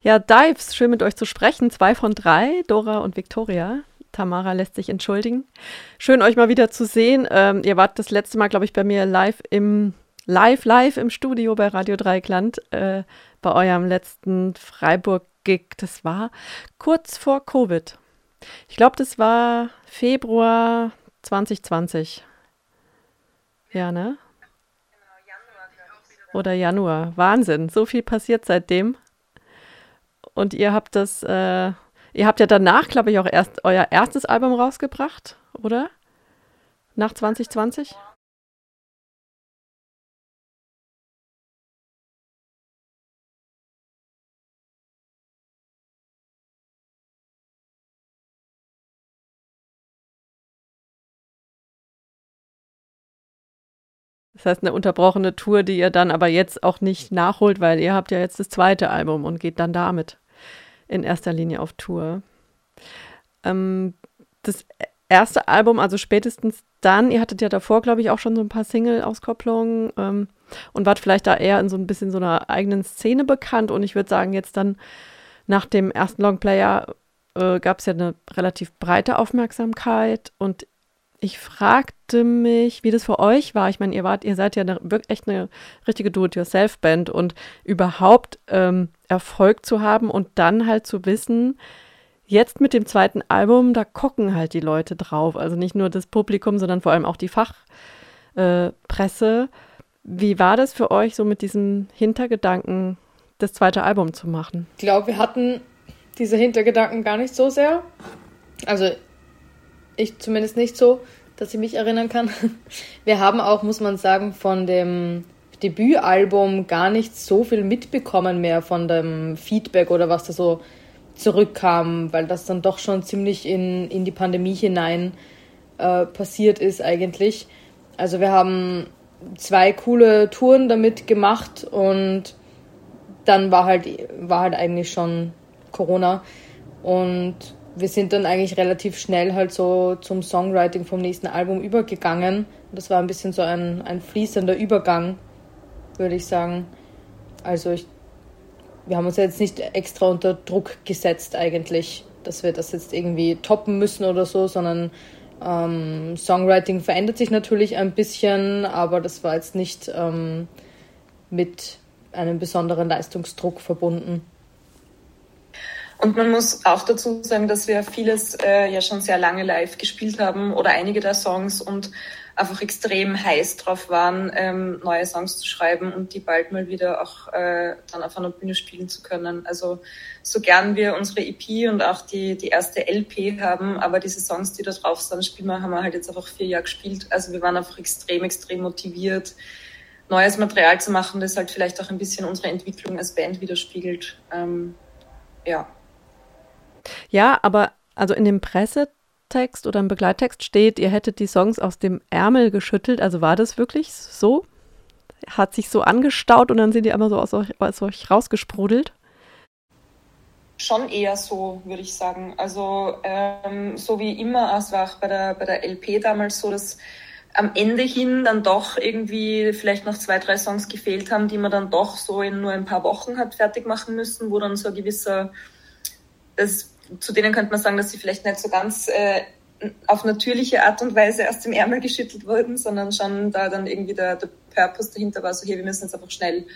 Ja, Dives, schön mit euch zu sprechen. Zwei von drei, Dora und Victoria. Tamara lässt sich entschuldigen. Schön, euch mal wieder zu sehen. Ähm, ihr wart das letzte Mal, glaube ich, bei mir live im live, live im Studio bei Radio Dreikland äh, bei eurem letzten Freiburg-Gig. Das war kurz vor Covid. Ich glaube, das war Februar 2020. Ja, ne? Oder Januar. Wahnsinn. So viel passiert seitdem. Und ihr habt das, äh, ihr habt ja danach, glaube ich, auch erst euer erstes Album rausgebracht, oder? Nach 2020? Das heißt, eine unterbrochene Tour, die ihr dann aber jetzt auch nicht nachholt, weil ihr habt ja jetzt das zweite Album und geht dann damit in erster Linie auf Tour. Ähm, das erste Album, also spätestens dann, ihr hattet ja davor, glaube ich, auch schon so ein paar Single-Auskopplungen ähm, und wart vielleicht da eher in so ein bisschen so einer eigenen Szene bekannt. Und ich würde sagen, jetzt dann nach dem ersten Longplayer äh, gab es ja eine relativ breite Aufmerksamkeit und ich fragte mich, wie das für euch war. Ich meine, ihr wart, ihr seid ja eine, echt eine richtige Do-it-yourself-Band und überhaupt ähm, Erfolg zu haben und dann halt zu wissen, jetzt mit dem zweiten Album, da gucken halt die Leute drauf. Also nicht nur das Publikum, sondern vor allem auch die Fachpresse. Äh, wie war das für euch, so mit diesem Hintergedanken, das zweite Album zu machen? Ich glaube, wir hatten diese Hintergedanken gar nicht so sehr. Also ich zumindest nicht so, dass ich mich erinnern kann. Wir haben auch, muss man sagen, von dem Debütalbum gar nicht so viel mitbekommen mehr von dem Feedback oder was da so zurückkam, weil das dann doch schon ziemlich in, in die Pandemie hinein äh, passiert ist eigentlich. Also wir haben zwei coole Touren damit gemacht und dann war halt, war halt eigentlich schon Corona und wir sind dann eigentlich relativ schnell halt so zum Songwriting vom nächsten Album übergegangen. Das war ein bisschen so ein, ein fließender Übergang, würde ich sagen. Also ich, wir haben uns jetzt nicht extra unter Druck gesetzt eigentlich, dass wir das jetzt irgendwie toppen müssen oder so, sondern ähm, Songwriting verändert sich natürlich ein bisschen, aber das war jetzt nicht ähm, mit einem besonderen Leistungsdruck verbunden. Und man muss auch dazu sagen, dass wir vieles äh, ja schon sehr lange live gespielt haben oder einige der Songs und einfach extrem heiß drauf waren, ähm, neue Songs zu schreiben und die bald mal wieder auch äh, dann auf einer Bühne spielen zu können. Also so gern wir unsere EP und auch die, die erste LP haben, aber diese Songs, die da drauf sind, spielen wir, haben wir halt jetzt einfach vier Jahre gespielt. Also wir waren einfach extrem, extrem motiviert, neues Material zu machen, das halt vielleicht auch ein bisschen unsere Entwicklung als Band widerspiegelt. Ähm, ja. Ja, aber also in dem Pressetext oder im Begleittext steht, ihr hättet die Songs aus dem Ärmel geschüttelt. Also war das wirklich so? Hat sich so angestaut und dann sind die einmal so aus euch, aus euch rausgesprudelt? Schon eher so, würde ich sagen. Also ähm, so wie immer, es war auch bei der, bei der LP damals so, dass am Ende hin dann doch irgendwie vielleicht noch zwei, drei Songs gefehlt haben, die man dann doch so in nur ein paar Wochen hat fertig machen müssen, wo dann so ein gewisser, das zu denen könnte man sagen, dass sie vielleicht nicht so ganz äh, auf natürliche Art und Weise aus dem Ärmel geschüttelt wurden, sondern schon da dann irgendwie der, der Purpose dahinter war, so hier, wir müssen jetzt einfach schnell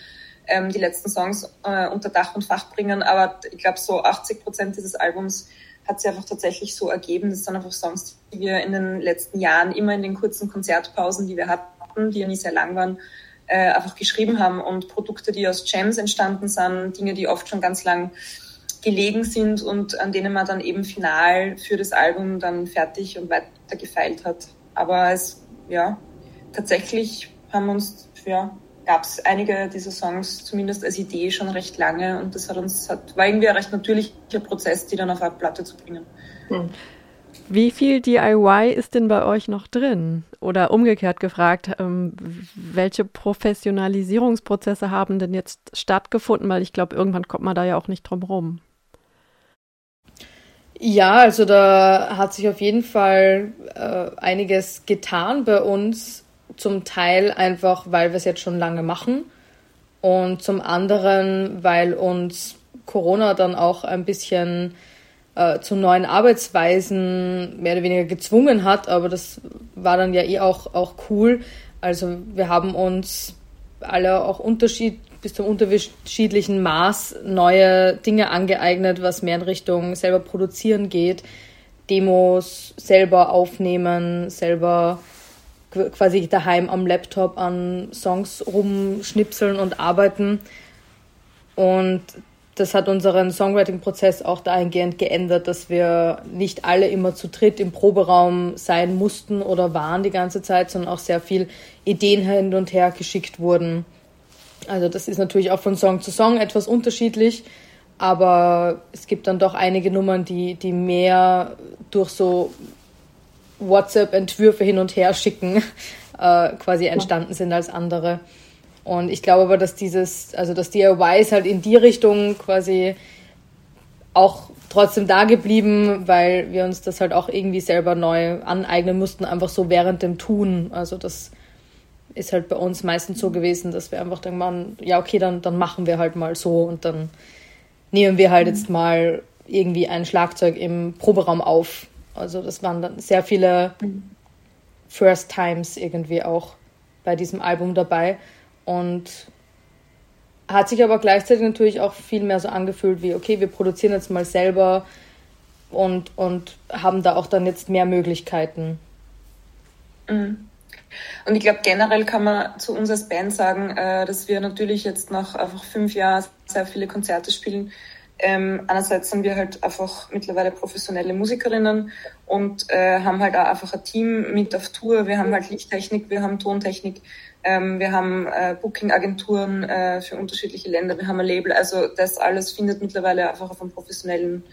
ähm, die letzten Songs äh, unter Dach und Fach bringen. Aber ich glaube, so 80 Prozent dieses Albums hat sich einfach tatsächlich so ergeben. Das sind einfach Songs, die wir in den letzten Jahren immer in den kurzen Konzertpausen, die wir hatten, die ja nie sehr lang waren, äh, einfach geschrieben haben und Produkte, die aus Jams entstanden sind, Dinge, die oft schon ganz lang gelegen sind und an denen man dann eben final für das Album dann fertig und weiter gefeilt hat. Aber es, ja, tatsächlich haben uns, ja, gab es einige dieser Songs zumindest als Idee schon recht lange und das hat uns, hat, war irgendwie ein recht natürlicher Prozess, die dann auf eine Platte zu bringen. Hm. Wie viel DIY ist denn bei euch noch drin? Oder umgekehrt gefragt, ähm, welche Professionalisierungsprozesse haben denn jetzt stattgefunden? Weil ich glaube, irgendwann kommt man da ja auch nicht drum rum. Ja, also da hat sich auf jeden Fall äh, einiges getan bei uns. Zum Teil einfach, weil wir es jetzt schon lange machen und zum anderen, weil uns Corona dann auch ein bisschen äh, zu neuen Arbeitsweisen mehr oder weniger gezwungen hat, aber das war dann ja eh auch, auch cool. Also wir haben uns alle auch Unterschied, bis zum unterschiedlichen Maß neue Dinge angeeignet, was mehr in Richtung selber produzieren geht, Demos selber aufnehmen, selber quasi daheim am Laptop an Songs rumschnipseln und arbeiten. Und das hat unseren Songwriting-Prozess auch dahingehend geändert, dass wir nicht alle immer zu dritt im Proberaum sein mussten oder waren die ganze Zeit, sondern auch sehr viel Ideen hin und her geschickt wurden. Also das ist natürlich auch von Song zu Song etwas unterschiedlich, aber es gibt dann doch einige Nummern, die, die mehr durch so WhatsApp-Entwürfe hin und her schicken äh, quasi entstanden sind als andere. Und ich glaube aber, dass dieses, also dass DIY ist halt in die Richtung quasi auch trotzdem da geblieben, weil wir uns das halt auch irgendwie selber neu aneignen mussten, einfach so während dem Tun. Also das ist halt bei uns meistens so gewesen, dass wir einfach dann waren, ja okay, dann, dann machen wir halt mal so und dann nehmen wir halt jetzt mal irgendwie ein Schlagzeug im Proberaum auf. Also das waren dann sehr viele First Times irgendwie auch bei diesem Album dabei. Und hat sich aber gleichzeitig natürlich auch viel mehr so angefühlt wie, okay, wir produzieren jetzt mal selber und, und haben da auch dann jetzt mehr Möglichkeiten. Mhm. Und ich glaube, generell kann man zu uns als Band sagen, äh, dass wir natürlich jetzt nach einfach fünf Jahren sehr viele Konzerte spielen. Ähm, einerseits sind wir halt einfach mittlerweile professionelle Musikerinnen und äh, haben halt auch einfach ein Team mit auf Tour. Wir haben halt Lichttechnik, wir haben Tontechnik, ähm, wir haben äh, Booking-Agenturen äh, für unterschiedliche Länder, wir haben ein Label. Also das alles findet mittlerweile einfach auf einem professionellen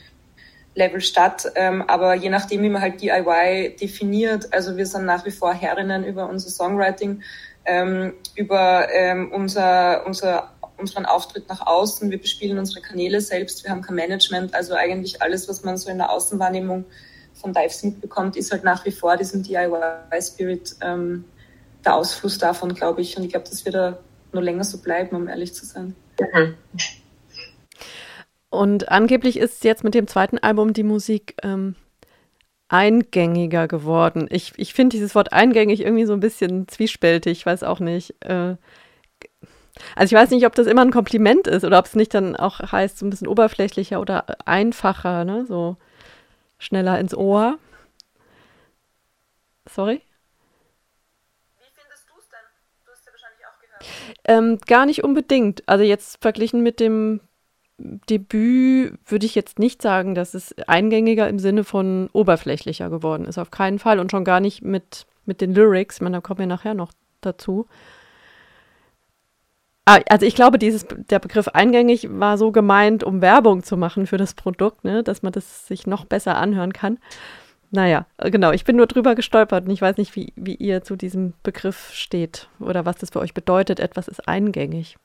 Level statt. Ähm, aber je nachdem, wie man halt DIY definiert, also wir sind nach wie vor Herrinnen über unser Songwriting, ähm, über ähm, unser, unser, unseren Auftritt nach außen. Wir bespielen unsere Kanäle selbst. Wir haben kein Management. Also eigentlich alles, was man so in der Außenwahrnehmung von Dives mitbekommt, ist halt nach wie vor diesem DIY-Spirit ähm, der Ausfluss davon, glaube ich. Und ich glaube, das wird da nur länger so bleiben, um ehrlich zu sein. Mhm. Und angeblich ist jetzt mit dem zweiten Album die Musik ähm, eingängiger geworden. Ich, ich finde dieses Wort eingängig irgendwie so ein bisschen zwiespältig, ich weiß auch nicht. Äh, also ich weiß nicht, ob das immer ein Kompliment ist oder ob es nicht dann auch heißt, so ein bisschen oberflächlicher oder einfacher, ne? So schneller ins Ohr. Sorry? Ähm, gar nicht unbedingt. Also jetzt verglichen mit dem Debüt würde ich jetzt nicht sagen, dass es eingängiger im Sinne von oberflächlicher geworden ist. Auf keinen Fall. Und schon gar nicht mit, mit den Lyrics. Ich meine, da kommen wir nachher noch dazu. Ah, also ich glaube, dieses, der Begriff eingängig war so gemeint, um Werbung zu machen für das Produkt, ne? dass man das sich noch besser anhören kann. Naja, genau, ich bin nur drüber gestolpert und ich weiß nicht, wie, wie ihr zu diesem Begriff steht oder was das für euch bedeutet. Etwas ist eingängig.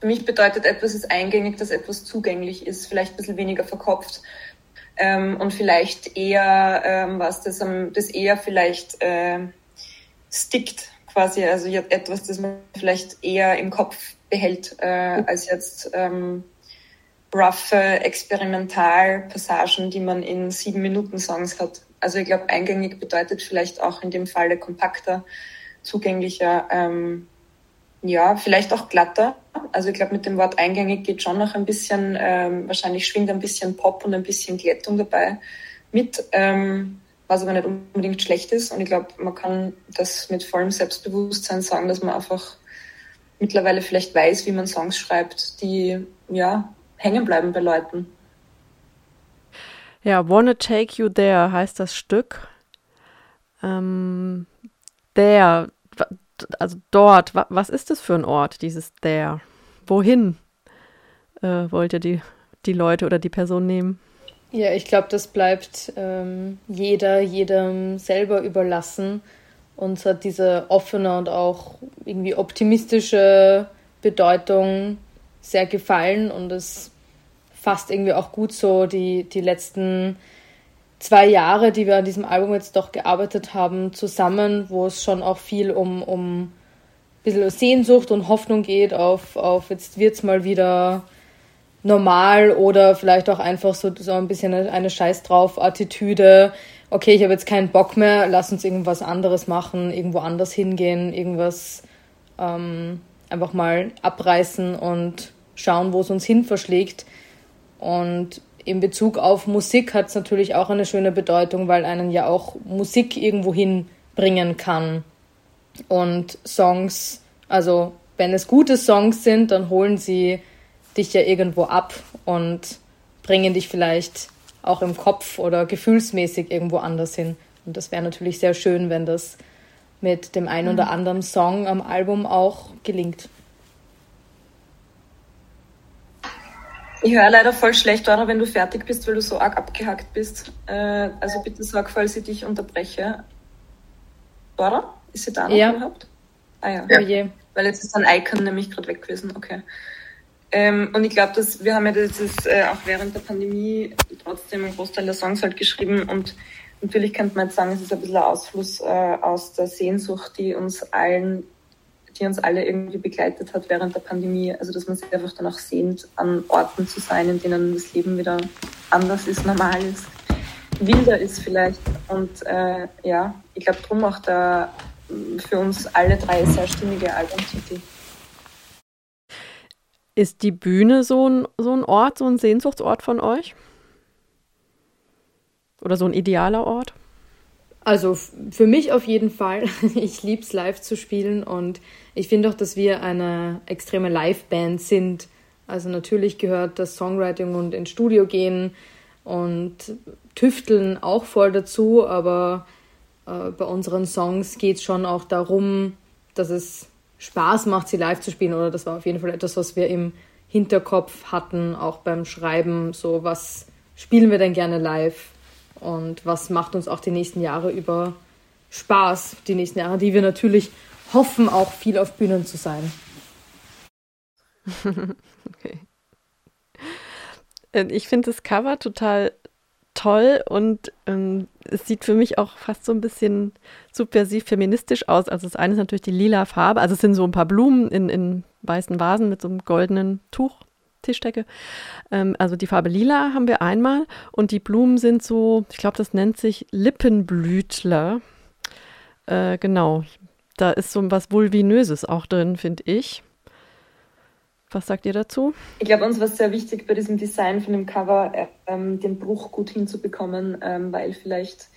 Für mich bedeutet etwas ist eingängig, dass etwas zugänglich ist, vielleicht ein bisschen weniger verkopft. Ähm, und vielleicht eher, ähm, was das, das eher vielleicht äh, stickt, quasi, also etwas, das man vielleicht eher im Kopf behält, äh, als jetzt ähm, roughe Experimentalpassagen, die man in sieben Minuten Songs hat. Also ich glaube, eingängig bedeutet vielleicht auch in dem Falle kompakter, zugänglicher, ähm, ja, vielleicht auch glatter. Also ich glaube, mit dem Wort eingängig geht schon noch ein bisschen, ähm, wahrscheinlich schwingt ein bisschen Pop und ein bisschen Glättung dabei mit, ähm, was aber nicht unbedingt schlecht ist. Und ich glaube, man kann das mit vollem Selbstbewusstsein sagen, dass man einfach mittlerweile vielleicht weiß, wie man Songs schreibt, die ja hängen bleiben bei Leuten. Ja, Wanna Take You There heißt das Stück. Ähm, there, also dort, was ist das für ein Ort, dieses there? Wohin äh, wollt ihr die, die Leute oder die Person nehmen? Ja, ich glaube, das bleibt ähm, jeder, jedem selber überlassen. Uns hat diese offene und auch irgendwie optimistische Bedeutung sehr gefallen und es fasst irgendwie auch gut so die, die letzten zwei Jahre, die wir an diesem Album jetzt doch gearbeitet haben, zusammen, wo es schon auch viel um, um ein bisschen Sehnsucht und Hoffnung geht auf, auf jetzt es mal wieder normal oder vielleicht auch einfach so, so ein bisschen eine, eine Scheiß drauf Attitüde. Okay, ich habe jetzt keinen Bock mehr, lass uns irgendwas anderes machen, irgendwo anders hingehen, irgendwas ähm, einfach mal abreißen und schauen, wo es uns hin verschlägt. Und in Bezug auf Musik hat es natürlich auch eine schöne Bedeutung, weil einen ja auch Musik irgendwo hinbringen kann. Und Songs, also wenn es gute Songs sind, dann holen sie dich ja irgendwo ab und bringen dich vielleicht auch im Kopf oder gefühlsmäßig irgendwo anders hin. Und das wäre natürlich sehr schön, wenn das mit dem einen oder mhm. anderen Song am Album auch gelingt. Ich höre leider voll schlecht, Dora, wenn du fertig bist, weil du so arg abgehackt bist. Äh, also bitte sag, falls ich dich unterbreche. Dora, ist sie da noch ja. überhaupt? Ah ja. ja. Weil jetzt ist ein Icon nämlich gerade weg gewesen. Okay. Ähm, und ich glaube, dass wir haben ja das ist, äh, auch während der Pandemie trotzdem einen Großteil der Songs halt geschrieben und natürlich könnte man jetzt sagen, es ist ein bisschen ein Ausfluss äh, aus der Sehnsucht, die uns allen, die uns alle irgendwie begleitet hat während der Pandemie. Also dass man sich einfach danach sehnt, an Orten zu sein, in denen das Leben wieder anders ist, normal ist, wilder ist vielleicht. Und äh, ja, ich glaube drum auch der für uns alle drei sehr stimmige Albumtitel. Ist die Bühne so ein, so ein Ort, so ein Sehnsuchtsort von euch? Oder so ein idealer Ort? Also für mich auf jeden Fall. Ich liebe es live zu spielen und ich finde auch, dass wir eine extreme Live-Band sind. Also natürlich gehört das Songwriting und ins Studio gehen und tüfteln auch voll dazu, aber äh, bei unseren Songs geht es schon auch darum, dass es Spaß macht, sie live zu spielen. Oder das war auf jeden Fall etwas, was wir im Hinterkopf hatten, auch beim Schreiben. So, was spielen wir denn gerne live? Und was macht uns auch die nächsten Jahre über Spaß? Die nächsten Jahre, die wir natürlich hoffen, auch viel auf Bühnen zu sein. okay. Äh, ich finde das Cover total toll und ähm, es sieht für mich auch fast so ein bisschen subversiv feministisch aus. Also das eine ist natürlich die lila Farbe, also es sind so ein paar Blumen in, in weißen Vasen mit so einem goldenen Tuch, Tischdecke. Ähm, also die Farbe lila haben wir einmal und die Blumen sind so, ich glaube, das nennt sich Lippenblütler. Äh, genau, da ist so was Vulvinöses auch drin, finde ich. Was sagt ihr dazu? Ich glaube, uns war es sehr wichtig bei diesem Design von dem Cover, äh, ähm, den Bruch gut hinzubekommen, ähm, weil vielleicht,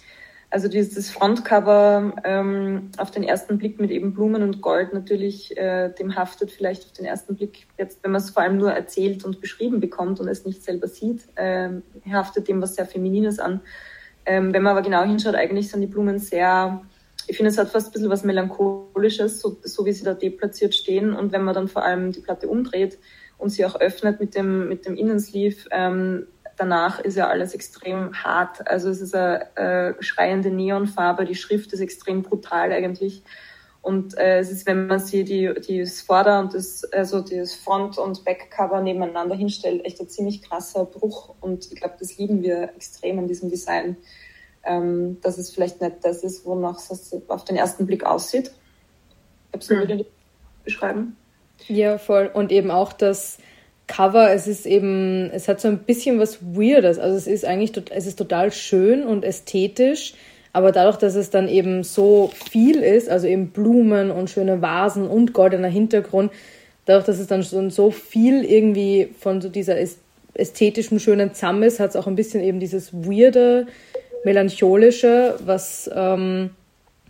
also dieses Frontcover ähm, auf den ersten Blick mit eben Blumen und Gold natürlich, äh, dem haftet vielleicht auf den ersten Blick, jetzt wenn man es vor allem nur erzählt und beschrieben bekommt und es nicht selber sieht, äh, haftet dem was sehr Feminines an. Ähm, wenn man aber genau hinschaut, eigentlich sind die Blumen sehr ich finde, es hat fast ein bisschen was Melancholisches, so, so wie sie da deplatziert stehen. Und wenn man dann vor allem die Platte umdreht und sie auch öffnet mit dem, mit dem Innensleeve, ähm, danach ist ja alles extrem hart. Also es ist eine äh, schreiende Neonfarbe, die Schrift ist extrem brutal eigentlich. Und äh, es ist, wenn man sie die, die das Vorder- und das, also das Front- und Backcover nebeneinander hinstellt, echt ein ziemlich krasser Bruch. Und ich glaube, das lieben wir extrem an diesem Design ähm, dass es vielleicht nicht das ist, wonach es auf den ersten Blick aussieht. Kannst du mhm. beschreiben? Ja, voll. Und eben auch das Cover, es ist eben, es hat so ein bisschen was Weirdes. Also es ist eigentlich, es ist total schön und ästhetisch, aber dadurch, dass es dann eben so viel ist, also eben Blumen und schöne Vasen und goldener Hintergrund, dadurch, dass es dann schon so viel irgendwie von so dieser ästhetischen, schönen Zamm ist, hat es auch ein bisschen eben dieses Weirde, melancholische, was ähm,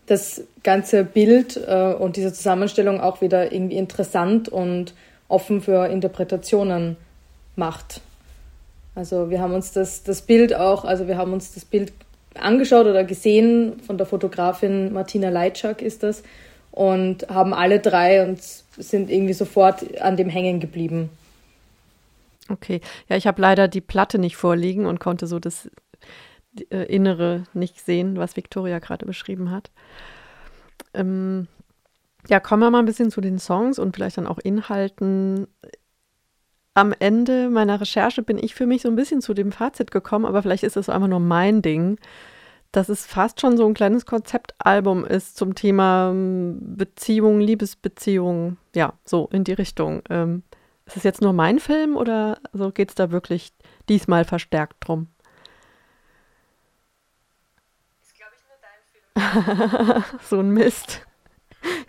das ganze Bild äh, und diese Zusammenstellung auch wieder irgendwie interessant und offen für Interpretationen macht. Also wir haben uns das, das Bild auch, also wir haben uns das Bild angeschaut oder gesehen von der Fotografin Martina Leitschak ist das und haben alle drei und sind irgendwie sofort an dem hängen geblieben. Okay, ja, ich habe leider die Platte nicht vorliegen und konnte so das äh, Innere nicht sehen, was Victoria gerade beschrieben hat. Ähm, ja, kommen wir mal ein bisschen zu den Songs und vielleicht dann auch Inhalten. Am Ende meiner Recherche bin ich für mich so ein bisschen zu dem Fazit gekommen, aber vielleicht ist es einfach nur mein Ding, dass es fast schon so ein kleines Konzeptalbum ist zum Thema ähm, Beziehung, Liebesbeziehung, ja, so in die Richtung. Ähm, Ist es jetzt nur mein Film oder so geht es da wirklich diesmal verstärkt drum? Ist, glaube ich, nur dein Film. so ein Mist.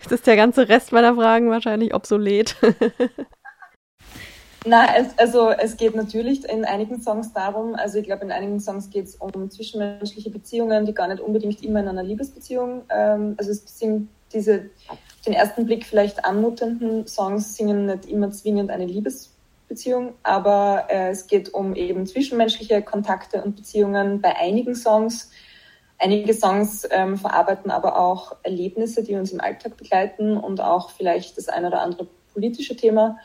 Jetzt ist der ganze Rest meiner Fragen wahrscheinlich obsolet. Na, es, also es geht natürlich in einigen Songs darum, also ich glaube, in einigen Songs geht es um zwischenmenschliche Beziehungen, die gar nicht unbedingt immer in einer Liebesbeziehung, ähm, also es sind diese den ersten Blick vielleicht anmutenden Songs singen nicht immer zwingend eine Liebesbeziehung, aber äh, es geht um eben zwischenmenschliche Kontakte und Beziehungen bei einigen Songs. Einige Songs ähm, verarbeiten aber auch Erlebnisse, die uns im Alltag begleiten und auch vielleicht das ein oder andere politische Thema.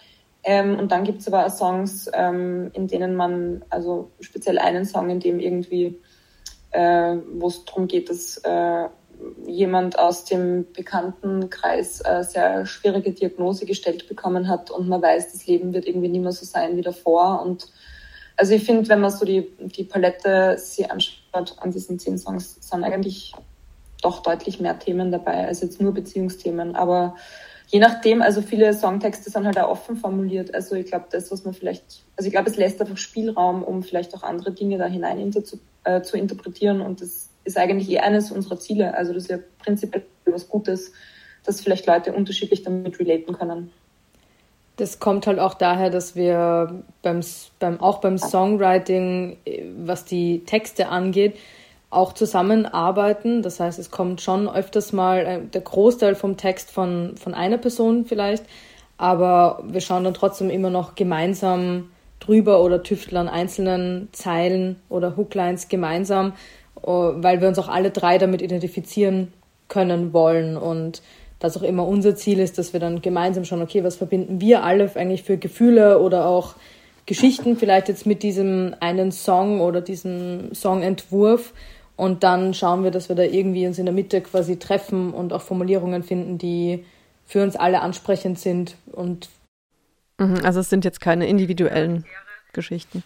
Ähm, und dann gibt es aber auch Songs, ähm, in denen man, also speziell einen Song, in dem irgendwie, äh, wo es darum geht, dass äh, jemand aus dem Bekanntenkreis äh, sehr schwierige Diagnose gestellt bekommen hat und man weiß, das Leben wird irgendwie nicht mehr so sein wie davor. Und also ich finde, wenn man so die, die Palette sich anschaut an diesen zehn Songs, sind eigentlich doch deutlich mehr Themen dabei als jetzt nur Beziehungsthemen. Aber je nachdem, also viele Songtexte sind halt auch offen formuliert. Also ich glaube, das, was man vielleicht, also ich glaube, es lässt einfach Spielraum, um vielleicht auch andere Dinge da hinein inter zu, äh, zu interpretieren. Und das ist eigentlich eh eines unserer Ziele. Also das ist ja prinzipiell was Gutes, dass vielleicht Leute unterschiedlich damit relaten können. Das kommt halt auch daher, dass wir beim, beim, auch beim Songwriting, was die Texte angeht, auch zusammenarbeiten. Das heißt, es kommt schon öfters mal äh, der Großteil vom Text von, von einer Person vielleicht, aber wir schauen dann trotzdem immer noch gemeinsam drüber oder tüfteln einzelnen Zeilen oder Hooklines gemeinsam, äh, weil wir uns auch alle drei damit identifizieren können wollen und das auch immer unser Ziel ist, dass wir dann gemeinsam schauen, okay, was verbinden wir alle eigentlich für Gefühle oder auch Geschichten vielleicht jetzt mit diesem einen Song oder diesem Songentwurf. Und dann schauen wir, dass wir da irgendwie uns in der Mitte quasi treffen und auch Formulierungen finden, die für uns alle ansprechend sind und mhm, also es sind jetzt keine individuellen Geschichten.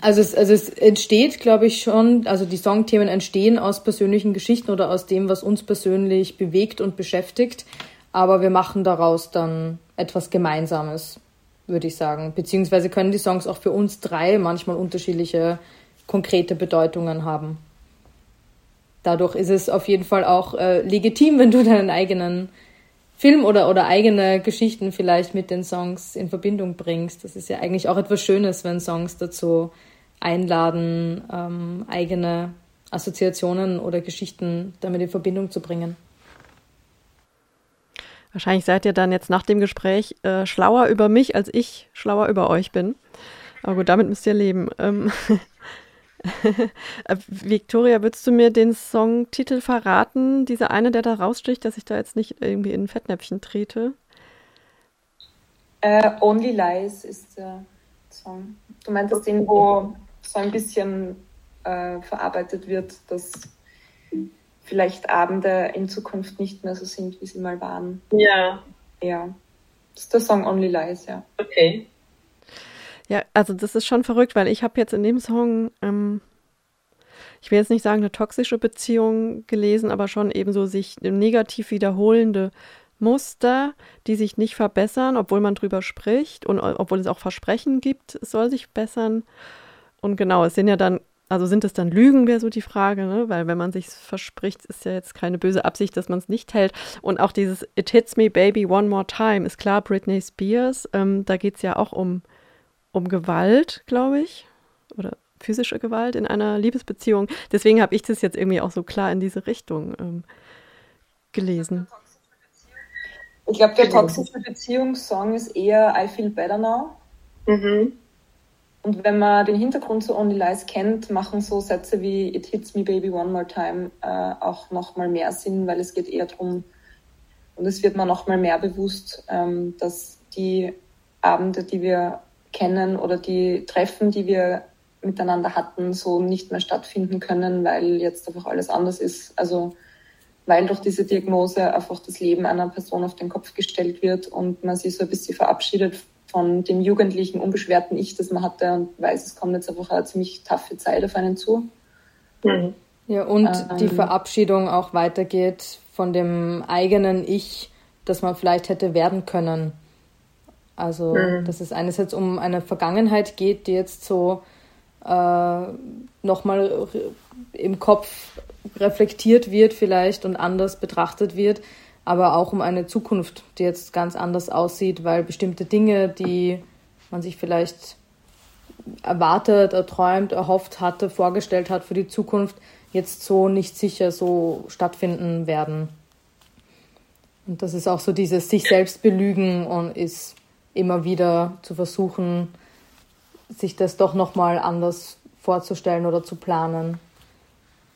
Also es, also es entsteht, glaube ich, schon, also die Songthemen entstehen aus persönlichen Geschichten oder aus dem, was uns persönlich bewegt und beschäftigt. Aber wir machen daraus dann etwas Gemeinsames, würde ich sagen. Beziehungsweise können die Songs auch für uns drei manchmal unterschiedliche konkrete Bedeutungen haben. Dadurch ist es auf jeden Fall auch äh, legitim, wenn du deinen eigenen Film oder, oder eigene Geschichten vielleicht mit den Songs in Verbindung bringst. Das ist ja eigentlich auch etwas Schönes, wenn Songs dazu einladen, ähm, eigene Assoziationen oder Geschichten damit in Verbindung zu bringen. Wahrscheinlich seid ihr dann jetzt nach dem Gespräch äh, schlauer über mich, als ich schlauer über euch bin. Aber gut, damit müsst ihr leben. Ähm Äh, Victoria, würdest du mir den Songtitel verraten? Dieser eine, der da raussticht, dass ich da jetzt nicht irgendwie in ein Fettnäpfchen trete? Uh, Only Lies ist der Song. Du meintest den, wo so ein bisschen äh, verarbeitet wird, dass vielleicht Abende in Zukunft nicht mehr so sind, wie sie mal waren. Ja. Ja. Das ist der Song Only Lies, ja. Okay. Also das ist schon verrückt, weil ich habe jetzt in dem Song, ähm, ich will jetzt nicht sagen eine toxische Beziehung gelesen, aber schon eben so sich negativ wiederholende Muster, die sich nicht verbessern, obwohl man drüber spricht und obwohl es auch Versprechen gibt, es soll sich bessern. Und genau, es sind ja dann, also sind es dann Lügen, wäre so die Frage, ne? weil wenn man sich verspricht, ist ja jetzt keine böse Absicht, dass man es nicht hält. Und auch dieses It Hits Me Baby One More Time ist klar, Britney Spears, ähm, da geht es ja auch um um Gewalt, glaube ich, oder physische Gewalt in einer Liebesbeziehung. Deswegen habe ich das jetzt irgendwie auch so klar in diese Richtung ähm, gelesen. Ich glaube, der toxische Beziehungssong ist eher I Feel Better Now. Mhm. Und wenn man den Hintergrund zu Only Lies kennt, machen so Sätze wie It hits me baby one more time äh, auch nochmal mehr Sinn, weil es geht eher darum, und es wird mir nochmal mehr bewusst, ähm, dass die Abende, die wir kennen oder die Treffen, die wir miteinander hatten, so nicht mehr stattfinden können, weil jetzt einfach alles anders ist. Also weil durch diese Diagnose einfach das Leben einer Person auf den Kopf gestellt wird und man sich so ein bisschen verabschiedet von dem jugendlichen, unbeschwerten Ich, das man hatte und weiß, es kommt jetzt einfach eine ziemlich taffe Zeit auf einen zu. Mhm. Ja, und ähm, die Verabschiedung auch weitergeht von dem eigenen Ich, das man vielleicht hätte werden können. Also, mhm. dass es einerseits um eine Vergangenheit geht, die jetzt so äh, nochmal im Kopf reflektiert wird vielleicht und anders betrachtet wird, aber auch um eine Zukunft, die jetzt ganz anders aussieht, weil bestimmte Dinge, die man sich vielleicht erwartet, erträumt, erhofft hatte, vorgestellt hat für die Zukunft, jetzt so nicht sicher so stattfinden werden. Und das ist auch so dieses sich selbst belügen und ist immer wieder zu versuchen, sich das doch nochmal anders vorzustellen oder zu planen.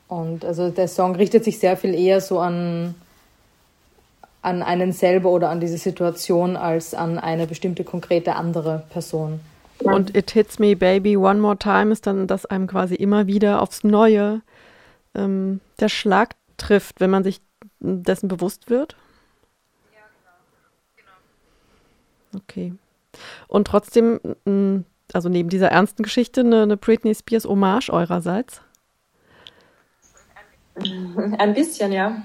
Und also der Song richtet sich sehr viel eher so an, an einen selber oder an diese Situation als an eine bestimmte konkrete andere Person. Und It Hits Me Baby One More Time ist dann, dass einem quasi immer wieder aufs Neue ähm, der Schlag trifft, wenn man sich dessen bewusst wird? Ja, genau. genau. Okay. Und trotzdem, also neben dieser ernsten Geschichte, eine, eine Britney Spears Hommage eurerseits? Ein bisschen, ja.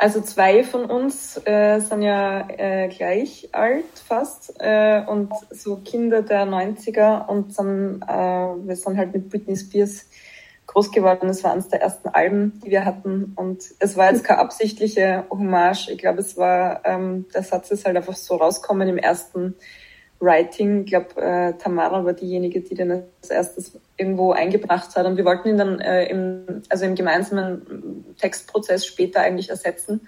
Also zwei von uns äh, sind ja äh, gleich alt fast äh, und so Kinder der 90er und sind, äh, wir sind halt mit Britney Spears groß geworden. Es war eines der ersten Alben, die wir hatten. Und es war jetzt keine absichtliche Hommage. Ich glaube, es war, ähm, der Satz ist halt einfach so rauskommen im ersten Writing. Ich glaube, äh, Tamara war diejenige, die den als erstes irgendwo eingebracht hat. Und wir wollten ihn dann äh, im, also im gemeinsamen Textprozess später eigentlich ersetzen.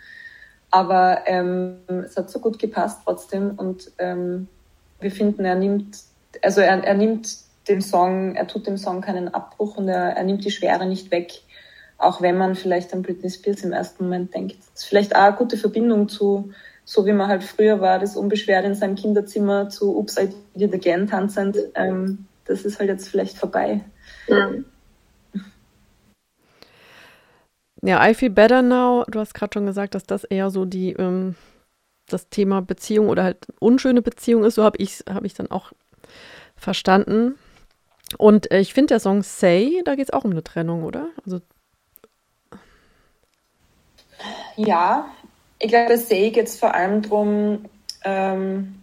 Aber ähm, es hat so gut gepasst trotzdem. Und ähm, wir finden, er nimmt, also er, er nimmt dem Song, er tut dem Song keinen Abbruch und er, er nimmt die Schwere nicht weg. Auch wenn man vielleicht an Britney Spears im ersten Moment denkt. Das ist vielleicht auch eine gute Verbindung zu, so wie man halt früher war, das unbeschwert in seinem Kinderzimmer zu Oops, I Did Again tanzend. Ähm, das ist halt jetzt vielleicht vorbei. Mhm. Ja, I Feel Better Now, du hast gerade schon gesagt, dass das eher so die, ähm, das Thema Beziehung oder halt unschöne Beziehung ist. So habe ich es hab ich dann auch verstanden. Und äh, ich finde der Song Say, da geht es auch um eine Trennung, oder? Also ja, ich glaube, bei Say geht es vor allem darum, ähm,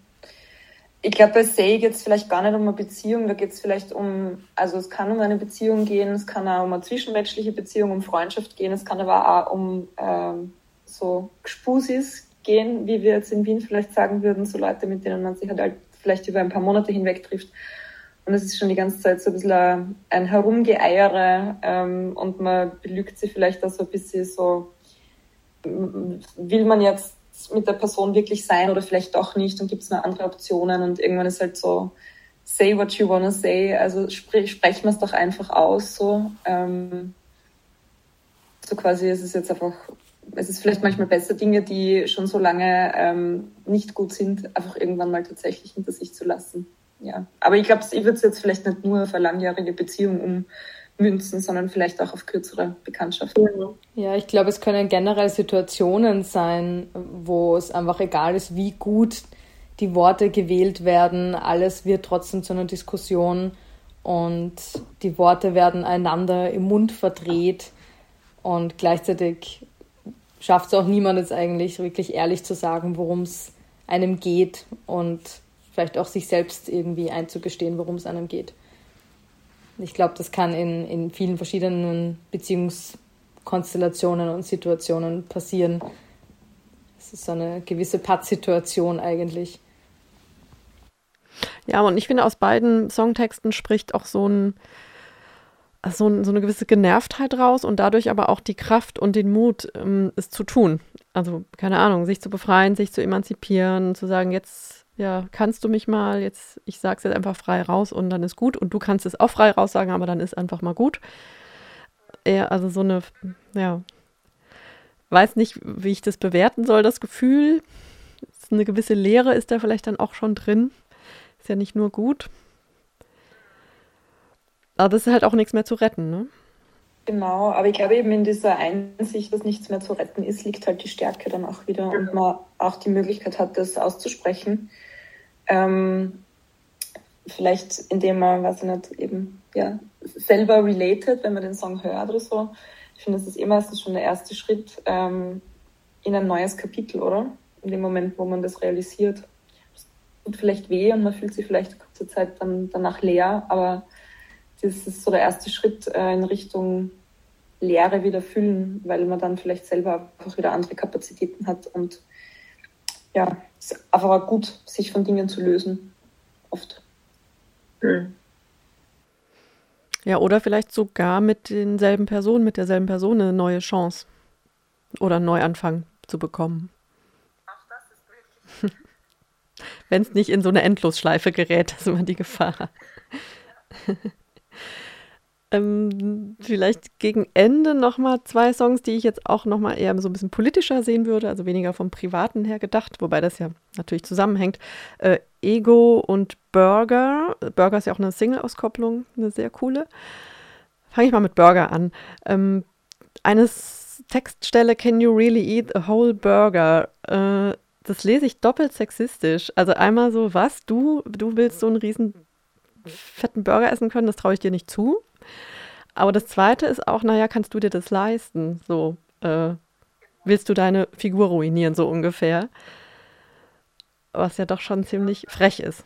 ich glaube, bei Say geht es vielleicht gar nicht um eine Beziehung, da geht es vielleicht um, also es kann um eine Beziehung gehen, es kann auch um eine zwischenmenschliche Beziehung, um Freundschaft gehen, es kann aber auch um ähm, so Gspusis gehen, wie wir jetzt in Wien vielleicht sagen würden, so Leute, mit denen man sich halt vielleicht über ein paar Monate hinweg trifft. Und es ist schon die ganze Zeit so ein bisschen ein Herumgeeiere ähm, und man belügt sich vielleicht auch so ein bisschen so, will man jetzt mit der Person wirklich sein oder vielleicht doch nicht und gibt es noch andere Optionen und irgendwann ist halt so, say what you wanna say, also spre sprechen wir es doch einfach aus, so. Ähm, so quasi, es ist jetzt einfach, es ist vielleicht manchmal besser, Dinge, die schon so lange ähm, nicht gut sind, einfach irgendwann mal tatsächlich hinter sich zu lassen ja. Aber ich glaube, ich würde es jetzt vielleicht nicht nur auf eine langjährige Beziehung ummünzen, sondern vielleicht auch auf kürzere Bekanntschaften. Ja, ich glaube, es können generell Situationen sein, wo es einfach egal ist, wie gut die Worte gewählt werden. Alles wird trotzdem zu einer Diskussion und die Worte werden einander im Mund verdreht und gleichzeitig schafft es auch niemand jetzt eigentlich wirklich ehrlich zu sagen, worum es einem geht und vielleicht auch sich selbst irgendwie einzugestehen, worum es einem geht. Ich glaube, das kann in, in vielen verschiedenen Beziehungskonstellationen und Situationen passieren. Es ist so eine gewisse Pattsituation eigentlich. Ja, und ich finde, aus beiden Songtexten spricht auch so ein, so, ein, so eine gewisse Genervtheit raus und dadurch aber auch die Kraft und den Mut, ähm, es zu tun. Also, keine Ahnung, sich zu befreien, sich zu emanzipieren, zu sagen, jetzt ja, kannst du mich mal jetzt, ich sag's jetzt einfach frei raus und dann ist gut und du kannst es auch frei raus sagen, aber dann ist einfach mal gut. Ja, also so eine, ja, weiß nicht, wie ich das bewerten soll, das Gefühl. Eine gewisse Leere ist da vielleicht dann auch schon drin. Ist ja nicht nur gut. Aber das ist halt auch nichts mehr zu retten, ne? Genau, aber ich glaube eben in dieser Einsicht, dass nichts mehr zu retten ist, liegt halt die Stärke dann auch wieder und man auch die Möglichkeit hat, das auszusprechen. Ähm, vielleicht indem man, weiß ich nicht, eben ja, selber related, wenn man den Song hört oder so. Ich finde, das ist eh meistens schon der erste Schritt ähm, in ein neues Kapitel, oder? In dem Moment, wo man das realisiert. tut vielleicht weh und man fühlt sich vielleicht kurze Zeit dann danach leer, aber das ist so der erste Schritt äh, in Richtung Leere wieder füllen, weil man dann vielleicht selber einfach wieder andere Kapazitäten hat und ja, es ist einfach auch gut, sich von Dingen zu lösen, oft. Mhm. Ja, oder vielleicht sogar mit denselben Personen, mit derselben Person eine neue Chance oder einen Neuanfang zu bekommen. Auch das ist möglich. Wenn es nicht in so eine Endlosschleife gerät, das ist immer die Gefahr. Ähm, vielleicht gegen Ende nochmal zwei Songs, die ich jetzt auch nochmal eher so ein bisschen politischer sehen würde, also weniger vom Privaten her gedacht, wobei das ja natürlich zusammenhängt. Äh, Ego und Burger. Burger ist ja auch eine Single-Auskopplung, eine sehr coole. Fange ich mal mit Burger an. Ähm, eine Textstelle, Can you really eat a whole burger? Äh, das lese ich doppelt sexistisch. Also einmal so, was, du, du willst so einen riesen fetten Burger essen können, das traue ich dir nicht zu. Aber das Zweite ist auch, naja, kannst du dir das leisten? So, äh, willst du deine Figur ruinieren, so ungefähr? Was ja doch schon ziemlich frech ist.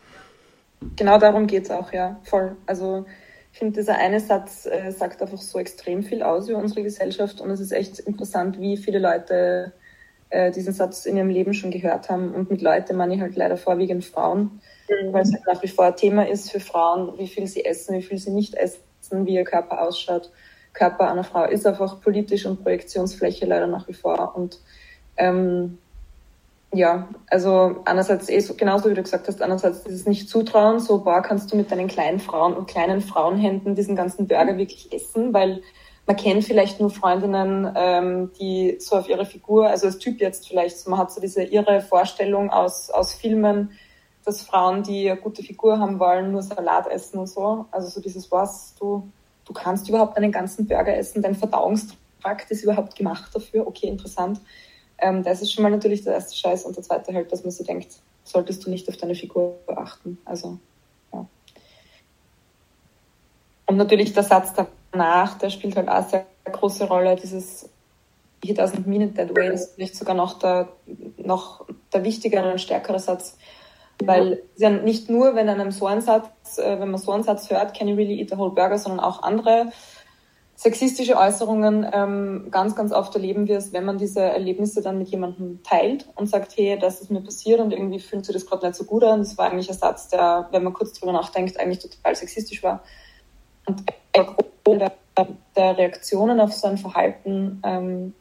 Genau darum geht es auch, ja, voll. Also ich finde, dieser eine Satz äh, sagt einfach so extrem viel aus über unsere Gesellschaft und es ist echt interessant, wie viele Leute äh, diesen Satz in ihrem Leben schon gehört haben. Und mit Leute meine ich halt leider vorwiegend Frauen, mhm. weil es halt nach wie vor ein Thema ist für Frauen, wie viel sie essen, wie viel sie nicht essen wie ihr Körper ausschaut. Körper einer Frau ist einfach politisch und Projektionsfläche leider nach wie vor. Und ähm, ja, also einerseits eh so, genauso wie du gesagt hast, einerseits dieses nicht zutrauen, so boah, kannst du mit deinen kleinen Frauen und kleinen Frauenhänden diesen ganzen Burger wirklich essen, weil man kennt vielleicht nur Freundinnen, ähm, die so auf ihre Figur, also als Typ jetzt vielleicht, man hat so diese irre Vorstellung aus, aus Filmen, dass Frauen, die eine gute Figur haben wollen, nur Salat essen und so. Also so dieses was, du, du kannst überhaupt einen ganzen Burger essen, dein Verdauungstrakt ist überhaupt gemacht dafür. Okay, interessant. Ähm, das ist schon mal natürlich der erste Scheiß und der zweite halt, dass man sich denkt, solltest du nicht auf deine Figur achten. Also, ja. Und natürlich der Satz danach, der spielt halt auch sehr große Rolle, dieses He doesn't mean it that way, das ist vielleicht sogar noch der, noch der wichtigere und stärkere Satz, weil ja nicht nur, wenn einem so ein Satz, äh, wenn man so einen Satz hört, can you really eat the whole burger, sondern auch andere sexistische Äußerungen ähm, ganz, ganz oft erleben wir es, wenn man diese Erlebnisse dann mit jemandem teilt und sagt, hey, das ist mir passiert und irgendwie fühlt sich das gerade nicht so gut an. Das war eigentlich ein Satz, der, wenn man kurz drüber nachdenkt, eigentlich total sexistisch war. Und der, der Reaktionen auf so ein Verhalten ähm,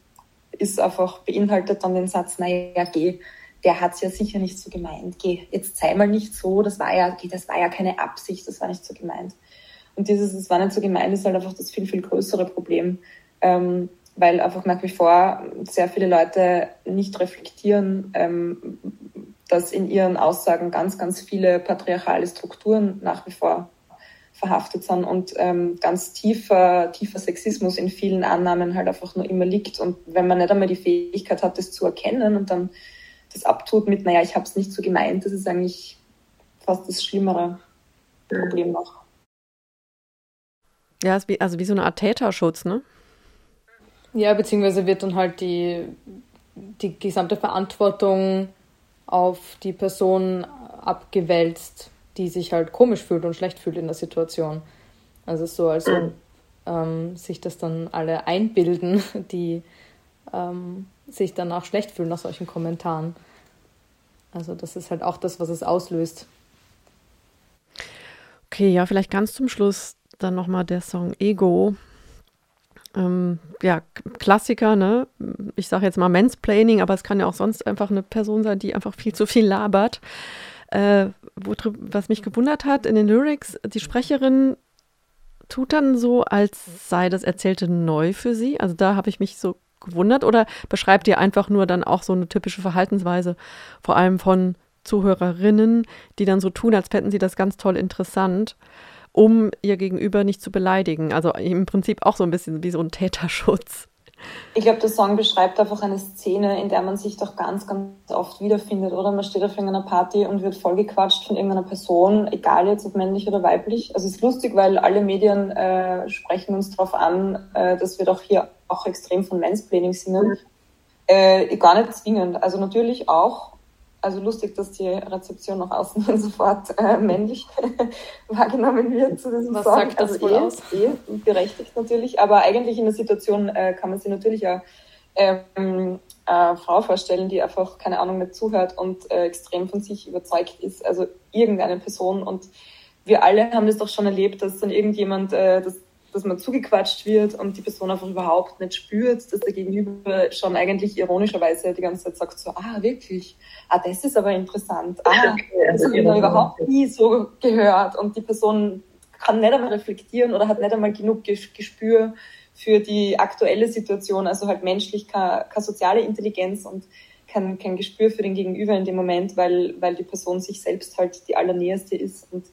ist einfach, beinhaltet dann den Satz, naja, geh, der hat es ja sicher nicht so gemeint. Geh, jetzt sei mal nicht so, das war ja, das war ja keine Absicht, das war nicht so gemeint. Und dieses, es war nicht so gemeint, ist halt einfach das viel, viel größere Problem, ähm, weil einfach nach wie vor sehr viele Leute nicht reflektieren, ähm, dass in ihren Aussagen ganz, ganz viele patriarchale Strukturen nach wie vor verhaftet sind und ähm, ganz tiefer, tiefer Sexismus in vielen Annahmen halt einfach nur immer liegt. Und wenn man nicht einmal die Fähigkeit hat, das zu erkennen und dann das abtut mit, naja, ich habe es nicht so gemeint, das ist eigentlich fast das schlimmere Problem noch. Ja, ist wie, also wie so eine Art Täterschutz, ne? Ja, beziehungsweise wird dann halt die, die gesamte Verantwortung auf die Person abgewälzt, die sich halt komisch fühlt und schlecht fühlt in der Situation. Also so, als mhm. ähm, sich das dann alle einbilden, die ähm, sich danach schlecht fühlen nach solchen Kommentaren. Also das ist halt auch das, was es auslöst. Okay, ja, vielleicht ganz zum Schluss dann nochmal der Song Ego. Ähm, ja, Klassiker, ne? Ich sage jetzt mal Mansplaining, aber es kann ja auch sonst einfach eine Person sein, die einfach viel zu viel labert. Äh, wo, was mich gewundert hat in den Lyrics, die Sprecherin tut dann so, als sei das Erzählte neu für sie. Also da habe ich mich so gewundert oder beschreibt ihr einfach nur dann auch so eine typische Verhaltensweise, vor allem von Zuhörerinnen, die dann so tun, als fänden sie das ganz toll interessant, um ihr Gegenüber nicht zu beleidigen. Also im Prinzip auch so ein bisschen wie so ein Täterschutz. Ich glaube, der Song beschreibt einfach eine Szene, in der man sich doch ganz, ganz oft wiederfindet. Oder man steht auf irgendeiner Party und wird vollgequatscht von irgendeiner Person, egal jetzt ob männlich oder weiblich. Also es ist lustig, weil alle Medien äh, sprechen uns darauf an, äh, dass wir doch hier auch extrem von Mansplaining sind. Äh, gar nicht zwingend. Also natürlich auch, Also lustig, dass die Rezeption nach außen sofort äh, männlich wahrgenommen wird zu diesem Was Song. sagt das also wohl eh, aus? eh berechtigt natürlich, aber eigentlich in der Situation äh, kann man sich natürlich ja ähm, äh, Frau vorstellen, die einfach, keine Ahnung, nicht zuhört und äh, extrem von sich überzeugt ist. Also irgendeine Person. Und wir alle haben das doch schon erlebt, dass dann irgendjemand, äh, dass, dass man zugequatscht wird und die Person einfach überhaupt nicht spürt, dass der Gegenüber schon eigentlich ironischerweise die ganze Zeit sagt so, ah, wirklich? Ah, das ist aber interessant. Ah, das habe ich noch überhaupt nie so gehört. Und die Person kann nicht einmal reflektieren oder hat nicht einmal genug Ges- Gespür für die aktuelle Situation, also halt menschlich keine, keine soziale Intelligenz und kein, kein Gespür für den Gegenüber in dem Moment, weil, weil die Person sich selbst halt die allernäherste ist. Und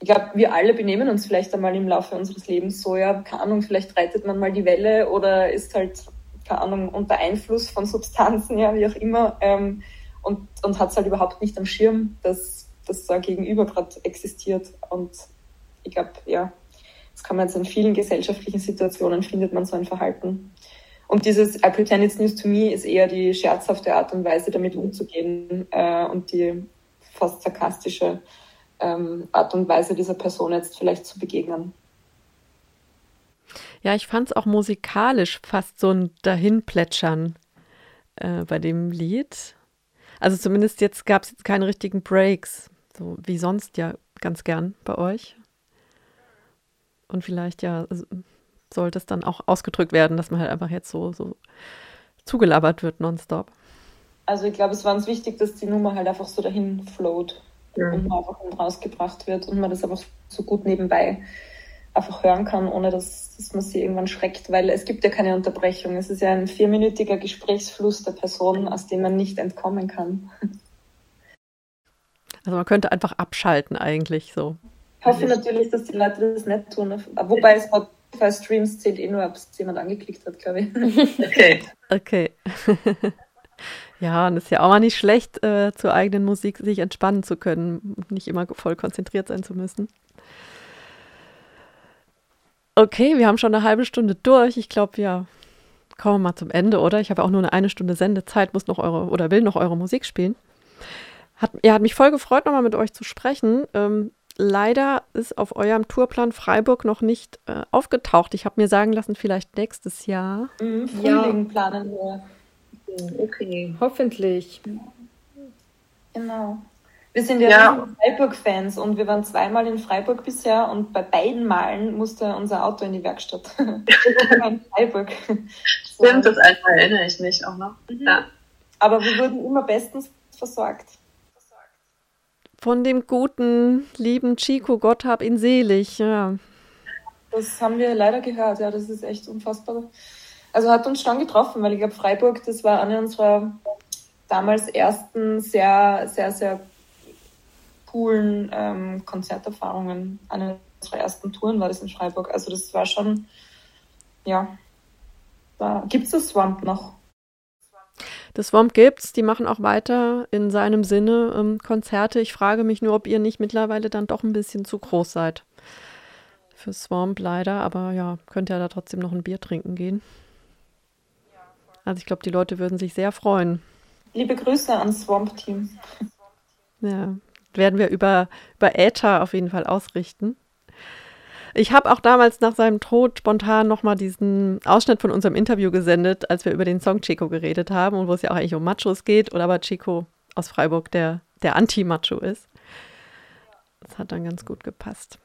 ich glaube, wir alle benehmen uns vielleicht einmal im Laufe unseres Lebens so, ja, keine Ahnung, vielleicht reitet man mal die Welle oder ist halt, keine Ahnung, unter Einfluss von Substanzen, ja, wie auch immer, ähm, und, und hat es halt überhaupt nicht am Schirm, dass, dass da Gegenüber gerade existiert. Und ich glaube, ja, das kann man jetzt in vielen gesellschaftlichen Situationen findet man so ein Verhalten. Und dieses I pretend it's news to me ist eher die scherzhafte Art und Weise, damit umzugehen äh, und die fast sarkastische ähm, Art und Weise dieser Person jetzt vielleicht zu begegnen. Ja, ich fand es auch musikalisch fast so ein Dahinplätschern äh, bei dem Lied. Also zumindest jetzt gab es jetzt keine richtigen Breaks, so wie sonst ja ganz gern bei euch. Und vielleicht ja sollte es dann auch ausgedrückt werden, dass man halt einfach jetzt so, so zugelabert wird nonstop. Also ich glaube, es war uns wichtig, dass die Nummer halt einfach so dahin float und man einfach rausgebracht wird und man das einfach so gut nebenbei einfach hören kann, ohne dass, dass man sie irgendwann schreckt, weil es gibt ja keine Unterbrechung. Es ist ja ein vierminütiger Gesprächsfluss der Person, aus dem man nicht entkommen kann. Also man könnte einfach abschalten eigentlich so. Ich hoffe natürlich, dass die Leute das nicht tun. Wobei Spotify Streams zählt eh nur, ob es jemand angeklickt hat, glaube ich. Okay. Okay. Ja, und es ist ja auch mal nicht schlecht, äh, zur eigenen Musik sich entspannen zu können, und nicht immer voll konzentriert sein zu müssen. Okay, wir haben schon eine halbe Stunde durch. Ich glaube, wir kommen mal zum Ende, oder? Ich habe auch nur eine, eine Stunde Sendezeit, muss noch eure oder will noch eure Musik spielen. Hat, ja, hat mich voll gefreut, nochmal mit euch zu sprechen. Ähm, leider ist auf eurem Tourplan Freiburg noch nicht äh, aufgetaucht. Ich habe mir sagen lassen, vielleicht nächstes Jahr. Mhm, Frühling planen wir. Okay. Hoffentlich. Genau. Wir sind ja, Ja. Freiburg-Fans und wir waren zweimal in Freiburg bisher und bei beiden Malen musste unser Auto in die Werkstatt. in Freiburg. Stimmt, das einmal erinnere ich mich auch noch. Ja. Aber wir wurden immer bestens versorgt. Von dem guten, lieben Chico, Gott hab ihn selig. Ja. Das haben wir leider gehört, ja, das ist echt unfassbar. Also hat uns schon getroffen, weil ich glaube, Freiburg, das war eine unserer damals ersten sehr, sehr, sehr coolen ähm, Konzerterfahrungen. Eine unserer ersten Touren war das in Freiburg. Also das war schon, ja, da gibt es das Swamp noch. Das Swamp gibt's, die machen auch weiter in seinem Sinne ähm, Konzerte. Ich frage mich nur, ob ihr nicht mittlerweile dann doch ein bisschen zu groß seid. Für Swamp leider, aber ja, könnt ihr da trotzdem noch ein Bier trinken gehen. Also ich glaube, die Leute würden sich sehr freuen. Liebe Grüße ans Swamp-Team. Ja, werden wir über, über Äther auf jeden Fall ausrichten. Ich habe auch damals nach seinem Tod spontan nochmal diesen Ausschnitt von unserem Interview gesendet, als wir über den Song Chico geredet haben und wo es ja auch eigentlich um Machos geht oder aber Chico aus Freiburg, der, der Anti-Macho ist. Das hat dann ganz gut gepasst.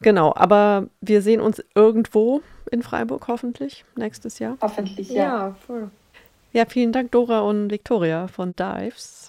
Genau, aber wir sehen uns irgendwo in Freiburg hoffentlich nächstes Jahr. Hoffentlich, ja. Ja, voll. Ja, vielen Dank Dora und Victoria von Dives.